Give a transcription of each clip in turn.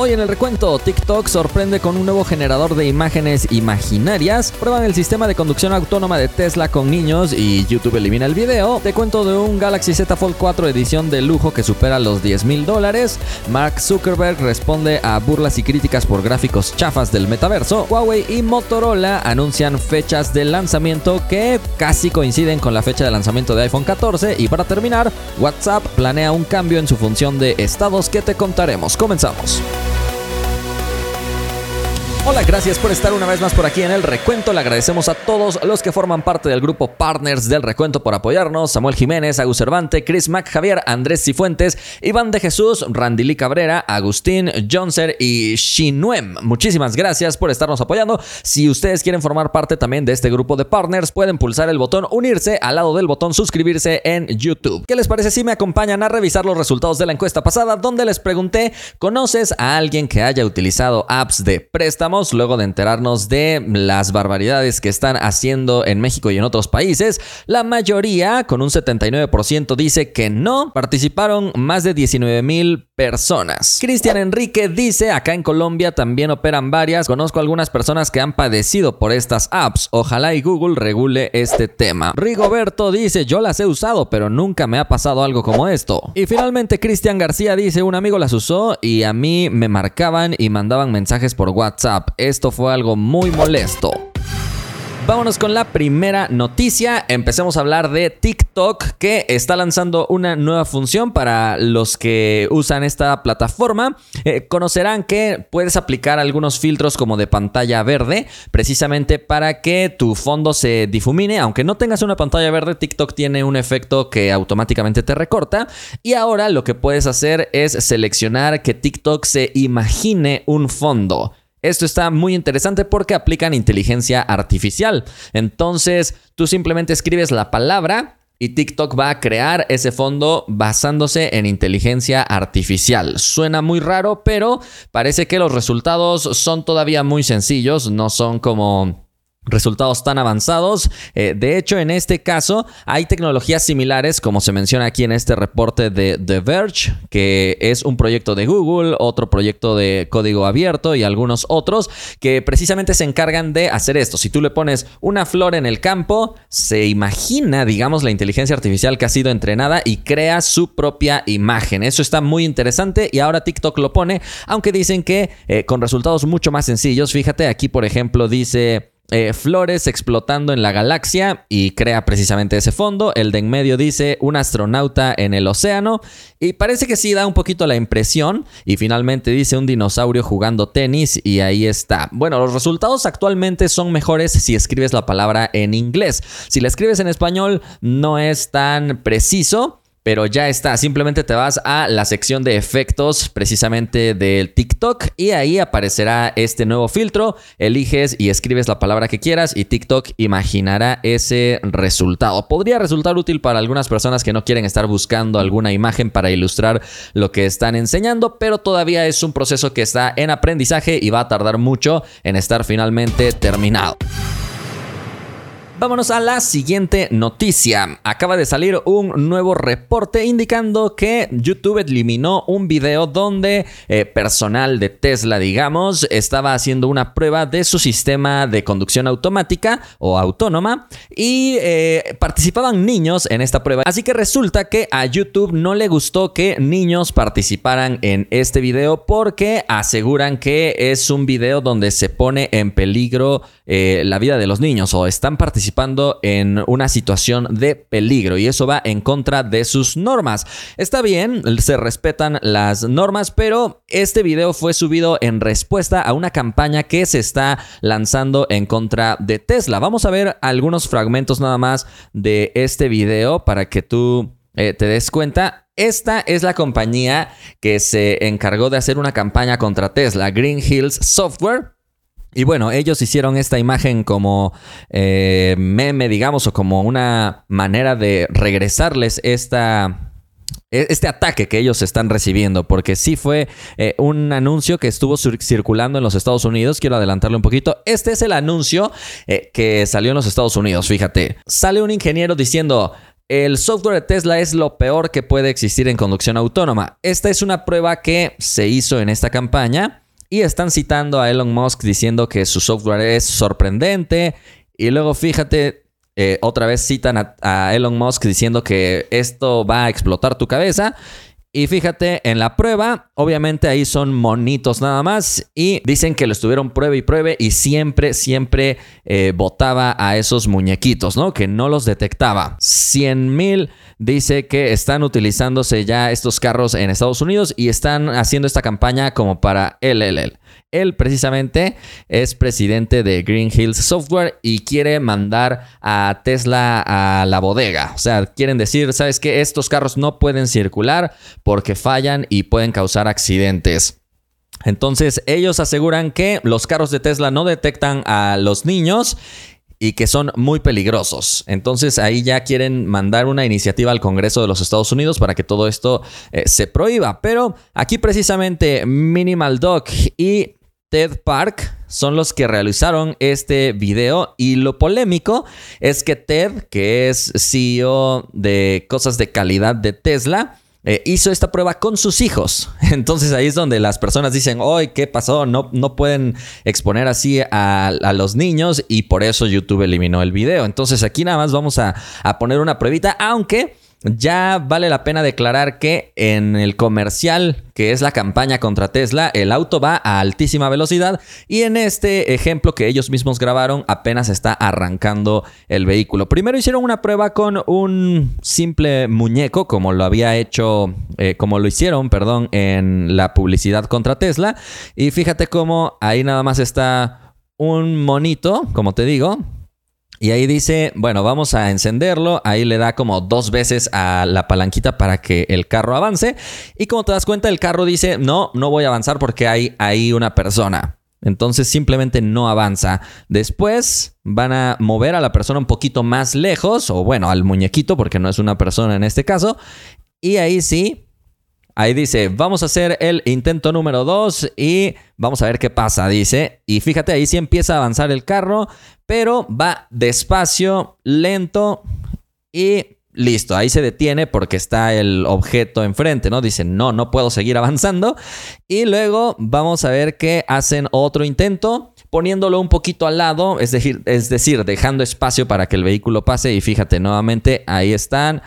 Hoy en el recuento, TikTok sorprende con un nuevo generador de imágenes imaginarias, prueban el sistema de conducción autónoma de Tesla con niños y YouTube elimina el video. Te cuento de un Galaxy Z Fold 4 edición de lujo que supera los 10 mil dólares. Mark Zuckerberg responde a burlas y críticas por gráficos chafas del metaverso. Huawei y Motorola anuncian fechas de lanzamiento que casi coinciden con la fecha de lanzamiento de iPhone 14. Y para terminar, WhatsApp planea un cambio en su función de estados que te contaremos. Comenzamos. Hola, gracias por estar una vez más por aquí en el recuento. Le agradecemos a todos los que forman parte del grupo Partners del recuento por apoyarnos. Samuel Jiménez, Agus Cervante, Chris Mac, Javier, Andrés Cifuentes, Iván de Jesús, Randilí Cabrera, Agustín Jonser y Shinuem. Muchísimas gracias por estarnos apoyando. Si ustedes quieren formar parte también de este grupo de Partners, pueden pulsar el botón unirse al lado del botón suscribirse en YouTube. ¿Qué les parece si me acompañan a revisar los resultados de la encuesta pasada donde les pregunté, ¿conoces a alguien que haya utilizado apps de préstamo? Luego de enterarnos de las barbaridades que están haciendo en México y en otros países. La mayoría, con un 79%, dice que no. Participaron más de 19 mil personas. Cristian Enrique dice, acá en Colombia también operan varias. Conozco algunas personas que han padecido por estas apps. Ojalá y Google regule este tema. Rigoberto dice, yo las he usado, pero nunca me ha pasado algo como esto. Y finalmente Cristian García dice, un amigo las usó y a mí me marcaban y mandaban mensajes por WhatsApp. Esto fue algo muy molesto. Vámonos con la primera noticia. Empecemos a hablar de TikTok que está lanzando una nueva función para los que usan esta plataforma. Eh, conocerán que puedes aplicar algunos filtros como de pantalla verde precisamente para que tu fondo se difumine. Aunque no tengas una pantalla verde, TikTok tiene un efecto que automáticamente te recorta. Y ahora lo que puedes hacer es seleccionar que TikTok se imagine un fondo. Esto está muy interesante porque aplican inteligencia artificial. Entonces, tú simplemente escribes la palabra y TikTok va a crear ese fondo basándose en inteligencia artificial. Suena muy raro, pero parece que los resultados son todavía muy sencillos, no son como resultados tan avanzados. Eh, de hecho, en este caso hay tecnologías similares, como se menciona aquí en este reporte de The Verge, que es un proyecto de Google, otro proyecto de código abierto y algunos otros que precisamente se encargan de hacer esto. Si tú le pones una flor en el campo, se imagina, digamos, la inteligencia artificial que ha sido entrenada y crea su propia imagen. Eso está muy interesante y ahora TikTok lo pone, aunque dicen que eh, con resultados mucho más sencillos. Fíjate, aquí por ejemplo dice... Eh, flores explotando en la galaxia y crea precisamente ese fondo. El de en medio dice un astronauta en el océano y parece que sí da un poquito la impresión. Y finalmente dice un dinosaurio jugando tenis y ahí está. Bueno, los resultados actualmente son mejores si escribes la palabra en inglés. Si la escribes en español no es tan preciso pero ya está. Simplemente te vas a la sección de efectos precisamente del TikTok y ahí aparecerá este nuevo filtro. Eliges y escribes la palabra que quieras y TikTok imaginará ese resultado. Podría resultar útil para algunas personas que no quieren estar buscando alguna imagen para ilustrar lo que están enseñando, pero todavía es un proceso que está en aprendizaje y va a tardar mucho en estar finalmente terminado. Vámonos a la siguiente noticia. Acaba de salir un nuevo reporte indicando que YouTube eliminó un video donde eh, personal de Tesla, digamos, estaba haciendo una prueba de su sistema de conducción automática o autónoma y eh, participaban niños en esta prueba. Así que resulta que a YouTube no le gustó que niños participaran en este video porque aseguran que es un video donde se pone en peligro eh, la vida de los niños o están participando en una situación de peligro y eso va en contra de sus normas. Está bien, se respetan las normas, pero este video fue subido en respuesta a una campaña que se está lanzando en contra de Tesla. Vamos a ver algunos fragmentos nada más de este video para que tú eh, te des cuenta. Esta es la compañía que se encargó de hacer una campaña contra Tesla, Green Hills Software. Y bueno, ellos hicieron esta imagen como eh, meme, digamos, o como una manera de regresarles e, este ataque que ellos están recibiendo, porque sí fue eh, un anuncio que estuvo circulando en los Estados Unidos. Quiero adelantarle un poquito. Este es el anuncio eh, que salió en los Estados Unidos, fíjate. Sale un ingeniero diciendo, el software de Tesla es lo peor que puede existir en conducción autónoma. Esta es una prueba que se hizo en esta campaña y están citando a Elon Musk diciendo que su software es sorprendente. Y luego fíjate, eh, otra vez citan a Elon Musk diciendo que esto va a explotar tu cabeza. Y fíjate, en la prueba, obviamente ahí son monitos nada más y dicen que lo estuvieron pruebe y pruebe y siempre, siempre eh, botaba a esos muñequitos, ¿no? Que no los detectaba. 100 mil dice que están utilizándose ya estos carros en Estados Unidos y están haciendo esta campaña como para LLL. Él precisamente es presidente de Green Hills Software y quiere mandar a Tesla a la bodega. O sea, quieren decir, ¿sabes qué? Estos carros no pueden circular porque fallan y pueden causar accidentes. Entonces ellos aseguran que los carros de Tesla no detectan a los niños y que son muy peligrosos. Entonces ahí ya quieren mandar una iniciativa al Congreso de los Estados Unidos para que todo esto eh, se prohíba. Pero aquí precisamente Minimal Doc y Ted Park son los que realizaron este video y lo polémico es que Ted, que es CEO de cosas de calidad de Tesla, eh, hizo esta prueba con sus hijos. Entonces ahí es donde las personas dicen, hoy, ¿qué pasó? No, no pueden exponer así a, los niños y por eso YouTube eliminó el video. Entonces aquí nada más vamos a, a poner una pruebita, aunque... Ya vale la pena declarar que en el comercial, que es la campaña contra Tesla, el auto va a altísima velocidad y en este ejemplo que ellos mismos grabaron apenas está arrancando el vehículo. Primero hicieron una prueba con un simple muñeco, como lo había hecho, eh, como lo hicieron, perdón, en la publicidad contra Tesla. Y fíjate cómo ahí nada más está un monito, como te digo, y ahí dice, bueno, vamos a encenderlo. Ahí le da como dos veces a la palanquita para que el carro avance. Y como te das cuenta, el carro dice, no, no voy a avanzar porque hay ahí una persona. Entonces simplemente no avanza. Después van a mover a la persona un poquito más lejos, o bueno, al muñequito, porque no es una persona en este caso. Y ahí sí, Ahí dice, vamos a hacer el intento número 2 y vamos a ver qué pasa, dice. Y fíjate, ahí sí empieza a avanzar el carro, pero va despacio, lento y listo. Ahí se detiene porque está el objeto enfrente, ¿no? Dice, no, no puedo seguir avanzando. Y luego vamos a ver que hacen otro intento poniéndolo un poquito al lado, es decir, es decir, dejando espacio para que el vehículo pase y fíjate nuevamente, ahí están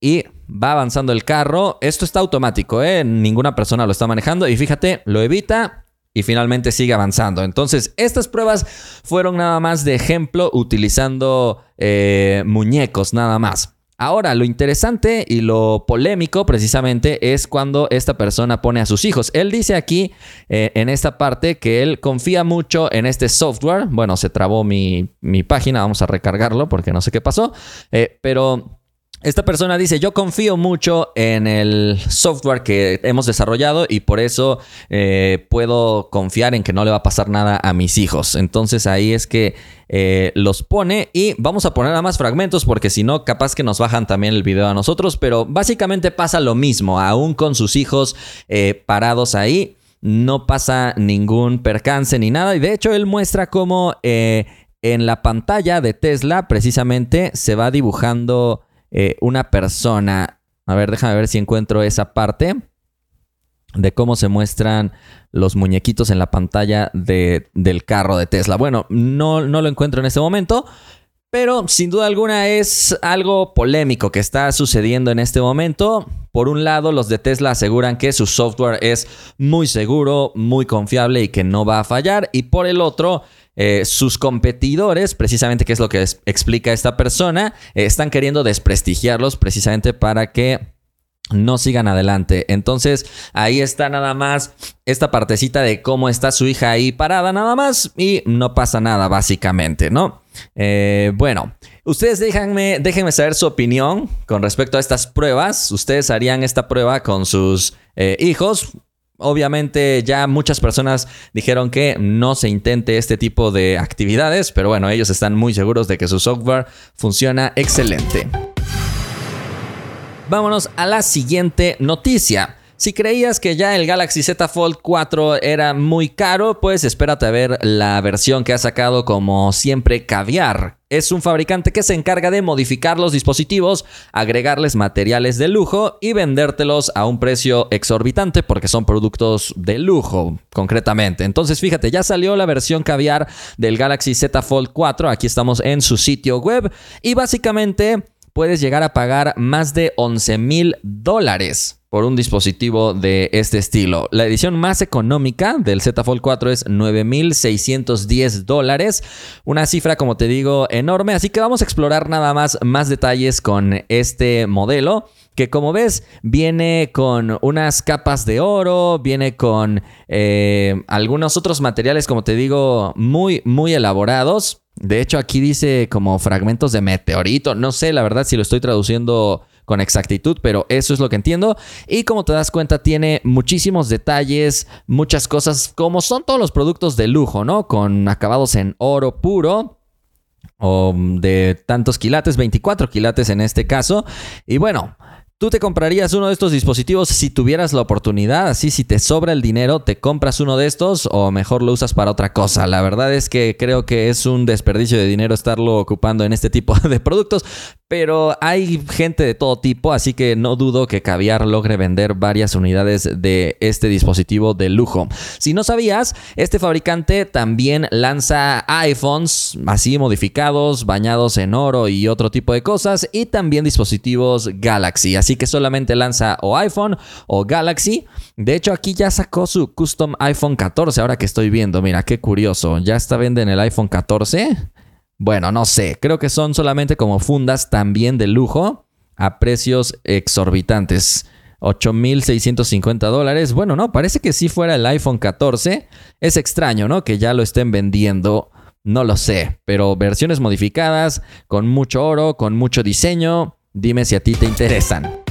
y va avanzando el carro. Esto está automático, ¿eh? Ninguna persona lo está manejando y fíjate, lo evita y finalmente sigue avanzando. Entonces, estas pruebas fueron nada más de ejemplo utilizando eh, muñecos, nada más. Ahora, lo interesante y lo polémico precisamente es cuando esta persona pone a sus hijos. Él dice aquí eh, en esta parte que él confía mucho en este software. Bueno, se trabó mi, mi página, vamos a recargarlo porque no sé qué pasó. Eh, pero esta persona dice, yo confío mucho en el software que hemos desarrollado y por eso eh, puedo confiar en que no le va a pasar nada a mis hijos. Entonces ahí es que eh, los pone y vamos a poner a más fragmentos porque si no, capaz que nos bajan también el video a nosotros, pero básicamente pasa lo mismo, aún con sus hijos eh, parados ahí. No pasa ningún percance ni nada. Y de hecho, él muestra cómo en la pantalla de Tesla precisamente se va dibujando eh, una persona. A ver, déjame ver si encuentro esa parte de cómo se muestran los muñequitos en la pantalla del carro de Tesla. Bueno, no, no lo encuentro en este momento, pero sin duda alguna es algo polémico que está sucediendo en este momento. Por un lado, los de Tesla aseguran que su software es muy seguro, muy confiable y que no va a fallar. Y por el otro, eh, sus competidores, precisamente que es lo que explica esta persona, eh, están queriendo desprestigiarlos precisamente para que no sigan adelante. Entonces, ahí está nada más esta partecita de cómo está su hija ahí parada nada más y no pasa nada básicamente, ¿no? Eh, bueno, ustedes déjenme, déjenme saber su opinión con respecto a estas pruebas. Ustedes harían esta prueba con sus hijos. Obviamente ya muchas personas dijeron que no se intente este tipo de actividades, pero bueno, ellos están muy seguros de que su software funciona excelente. Vámonos a la siguiente noticia. Si creías que ya el Galaxy Z Fold 4 era muy caro, pues espérate a ver la versión que ha sacado como siempre Caviar. Es un fabricante que se encarga de modificar los dispositivos, agregarles materiales de lujo y vendértelos a un precio exorbitante porque son productos de lujo, concretamente. Entonces, fíjate, ya salió la versión caviar del Galaxy Z Fold 4. Aquí estamos en su sitio web y básicamente puedes llegar a pagar más de 11 mil dólares por un dispositivo de este estilo. La edición más económica del Z Fold 4 es 9.610 dólares, una cifra como te digo enorme, así que vamos a explorar nada más más detalles con este modelo que como ves viene con unas capas de oro, viene con eh, algunos otros materiales como te digo muy muy elaborados. De hecho aquí dice como fragmentos de meteorito, no sé la verdad si lo estoy traduciendo con exactitud, pero eso es lo que entiendo. Y como te das cuenta, tiene muchísimos detalles, muchas cosas, como son todos los productos de lujo, ¿no? Con acabados en oro puro o de tantos quilates, 24 quilates en este caso. Y bueno, ¿Tú te comprarías uno de estos dispositivos si tuvieras la oportunidad? Así, si te sobra el dinero, ¿te compras uno de estos o mejor lo usas para otra cosa? La verdad es que creo que es un desperdicio de dinero estarlo ocupando en este tipo de productos, pero hay gente de todo tipo, así que no dudo que Caviar logre vender varias unidades de este dispositivo de lujo. Si no sabías, este fabricante también lanza iPhones así modificados, bañados en oro y otro tipo de cosas, y también dispositivos Galaxy. Así que solamente lanza o iPhone o Galaxy. De hecho, aquí ya sacó su custom iPhone 14, ahora que estoy viendo. Mira, qué curioso. Ya está venden el iPhone 14. Bueno, no sé, creo que son solamente como fundas también de lujo a precios exorbitantes. 8.650 dólares. Bueno, no, parece que si fuera el iPhone 14. Es extraño, ¿no? Que ya lo estén vendiendo. No lo sé, pero versiones modificadas, con mucho oro, con mucho diseño. Dime si a ti te interesan.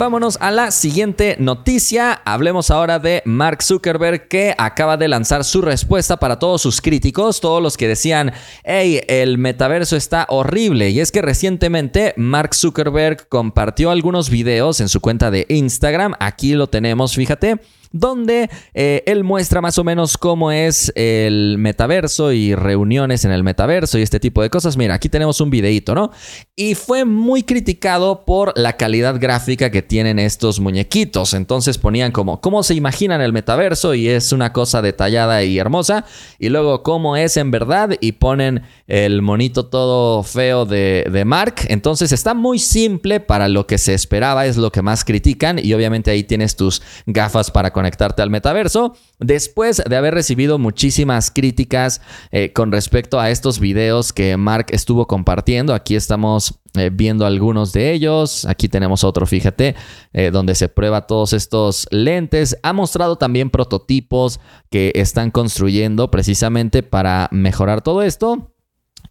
Vámonos a la siguiente noticia. Hablemos ahora de Mark Zuckerberg que acaba de lanzar su respuesta para todos sus críticos, todos los que decían, hey, el metaverso está horrible. Y es que recientemente Mark Zuckerberg compartió algunos videos en su cuenta de Instagram. Aquí lo tenemos, fíjate donde eh, él muestra más o menos cómo es el metaverso y reuniones en el metaverso y este tipo de cosas. Mira, aquí tenemos un videito, ¿no? Y fue muy criticado por la calidad gráfica que tienen estos muñequitos. Entonces ponían como cómo se imaginan el metaverso y es una cosa detallada y hermosa. Y luego cómo es en verdad y ponen el monito todo feo de, Mark. Entonces está muy simple para lo que se esperaba, es lo que más critican. Y obviamente ahí tienes tus gafas para conectarte al metaverso, después de haber recibido muchísimas críticas eh, con respecto a estos videos que Mark estuvo compartiendo. Aquí estamos eh, viendo algunos de ellos. Aquí tenemos otro, fíjate, eh, donde se prueba todos estos lentes. Ha mostrado también prototipos que están construyendo precisamente para mejorar todo esto.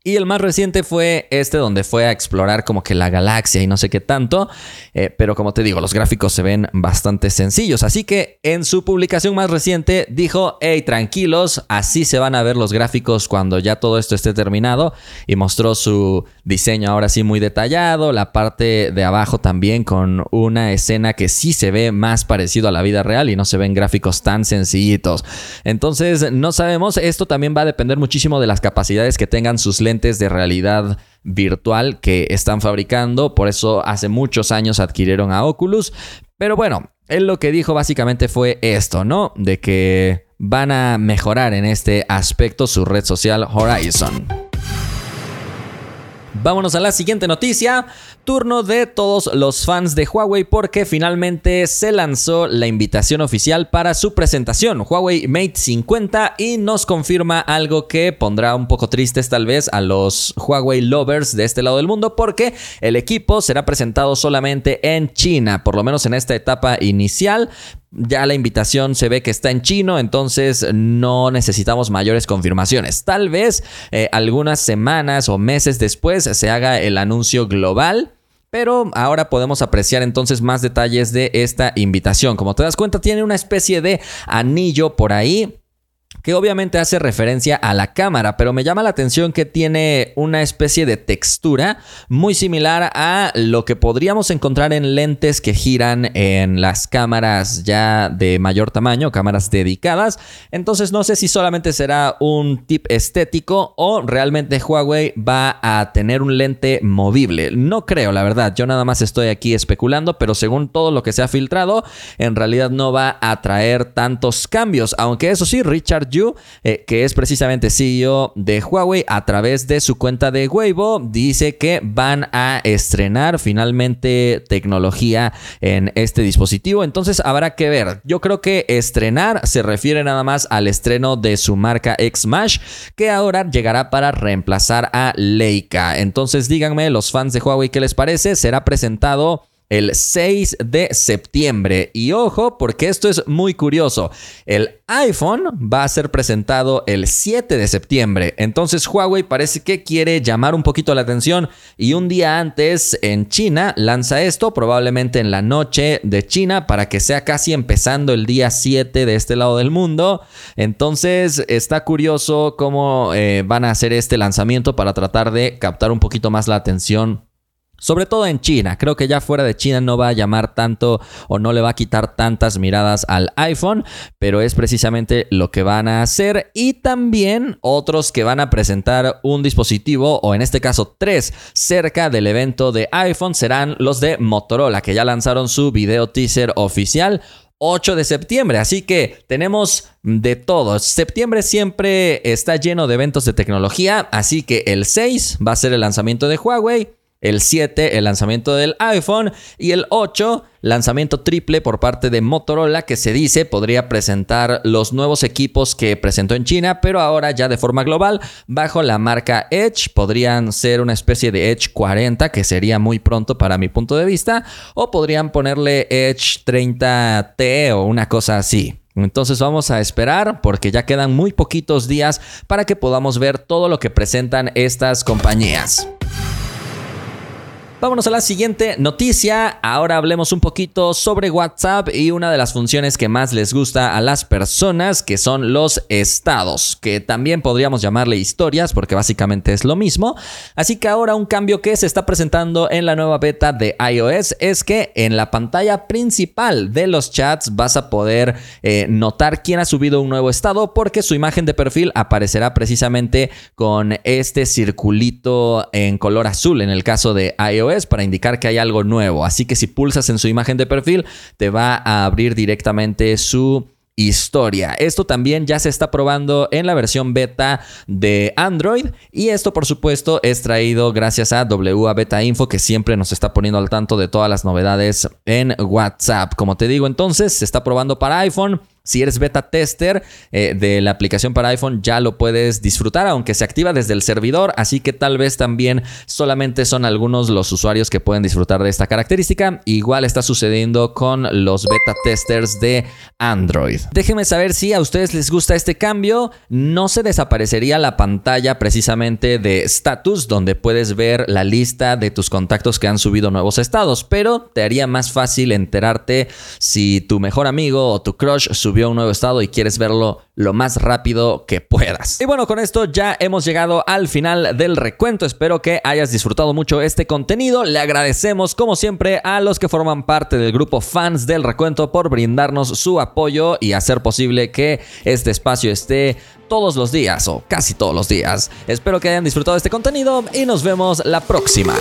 Y el más reciente fue este donde fue a explorar como que la galaxia y no sé qué tanto. Eh, pero como te digo, los gráficos se ven bastante sencillos. Así que en su publicación más reciente dijo, hey, tranquilos, así se van a ver los gráficos cuando ya todo esto esté terminado. Y mostró su diseño ahora sí muy detallado. La parte de abajo también con una escena que sí se ve más parecido a la vida real y no se ven gráficos tan sencillitos. Entonces, no sabemos, esto también va a depender muchísimo de las capacidades que tengan sus lentes de realidad virtual que están fabricando. Por eso hace muchos años adquirieron a Oculus. Pero bueno, él lo que dijo básicamente fue esto, ¿no? De que van a mejorar en este aspecto su red social Horizon. Vámonos a la siguiente noticia. Turno de todos los fans de Huawei porque finalmente se lanzó la invitación oficial para su presentación, Huawei Mate 50, y nos confirma algo que pondrá un poco tristes tal vez a los Huawei lovers de este lado del mundo porque el equipo será presentado solamente en China, por lo menos en esta etapa inicial, ya la invitación se ve que está en chino, entonces no necesitamos mayores confirmaciones. Tal vez eh, algunas semanas o meses después se haga el anuncio global. Pero ahora podemos apreciar entonces más detalles de esta invitación. Como te das cuenta, tiene una especie de anillo por ahí que obviamente hace referencia a la cámara, pero me llama la atención que tiene una especie de textura muy similar a lo que podríamos encontrar en lentes que giran en las cámaras ya de mayor tamaño, cámaras dedicadas. Entonces no sé si solamente será un tip estético o realmente Huawei va a tener un lente movible. No creo, la verdad. Yo nada más estoy aquí especulando, pero según todo lo que se ha filtrado, en realidad no va a traer tantos cambios. Aunque eso sí, Richard Eh, que es precisamente CEO de Huawei, a través de su cuenta de Weibo, dice que van a estrenar finalmente tecnología en este dispositivo. Entonces habrá que ver. Yo creo que estrenar se refiere nada más al estreno de su marca Xmash, que ahora llegará para reemplazar a Leica. Entonces díganme los fans de Huawei qué les parece. Será presentado el 6 de septiembre. Y ojo, porque esto es muy curioso. El iPhone va a ser presentado el 7 de septiembre. Entonces Huawei parece que quiere llamar un poquito la atención y un día antes en China lanza esto, probablemente en la noche de China, para que sea casi empezando el día 7 de este lado del mundo. Entonces está curioso cómo eh, van a hacer este lanzamiento para tratar de captar un poquito más la atención sobre todo en China. Creo que ya fuera de China no va a llamar tanto o no le va a quitar tantas miradas al iPhone, pero es precisamente lo que van a hacer. Y también otros que van a presentar un dispositivo, o en este caso tres, cerca del evento de iPhone serán los de Motorola, que ya lanzaron su video teaser oficial. 8 de septiembre. Así que tenemos de todo. Septiembre siempre está lleno de eventos de tecnología. Así que el 6 va a ser el lanzamiento de Huawei el 7 el lanzamiento del iPhone y el 8 lanzamiento triple por parte de Motorola que se dice podría presentar los nuevos equipos que presentó en China pero ahora ya de forma global bajo la marca Edge podrían ser una especie de Edge 40 que sería muy pronto para mi punto de vista o podrían ponerle Edge 30T o una cosa así. Entonces vamos a esperar porque ya quedan muy poquitos días para que podamos ver todo lo que presentan estas compañías. Vámonos a la siguiente noticia. Ahora hablemos un poquito sobre WhatsApp y una de las funciones que más les gusta a las personas, que son los estados, que también podríamos llamarle historias porque básicamente es lo mismo. Así que ahora un cambio que se está presentando en la nueva beta de iOS es que en la pantalla principal de los chats vas a poder eh, notar quién ha subido un nuevo estado porque su imagen de perfil aparecerá precisamente con este circulito en color azul en el caso de iOS es para indicar que hay algo nuevo. Así que si pulsas en su imagen de perfil, te va a abrir directamente su historia. Esto también ya se está probando en la versión beta de Android y esto por supuesto es traído gracias a WA Beta Info que siempre nos está poniendo al tanto de todas las novedades en WhatsApp. Como te digo entonces, se está probando para iPhone. Si eres beta tester eh, de la aplicación para iPhone, ya lo puedes disfrutar, aunque se activa desde el servidor, así que tal vez también solamente son algunos los usuarios que pueden disfrutar de esta característica. Igual está sucediendo con los beta testers de Android. Déjenme saber si a ustedes les gusta este cambio. No se desaparecería la pantalla precisamente de status, donde puedes ver la lista de tus contactos que han subido nuevos estados, pero te haría más fácil enterarte si tu mejor amigo o tu crush subió un nuevo estado y quieres verlo lo más rápido que puedas. Y bueno, con esto ya hemos llegado al final del recuento. Espero que hayas disfrutado mucho este contenido. Le agradecemos como siempre a los que forman parte del grupo fans del recuento por brindarnos su apoyo y hacer posible que este espacio esté todos los días o casi todos los días. Espero que hayan disfrutado este contenido y nos vemos la próxima.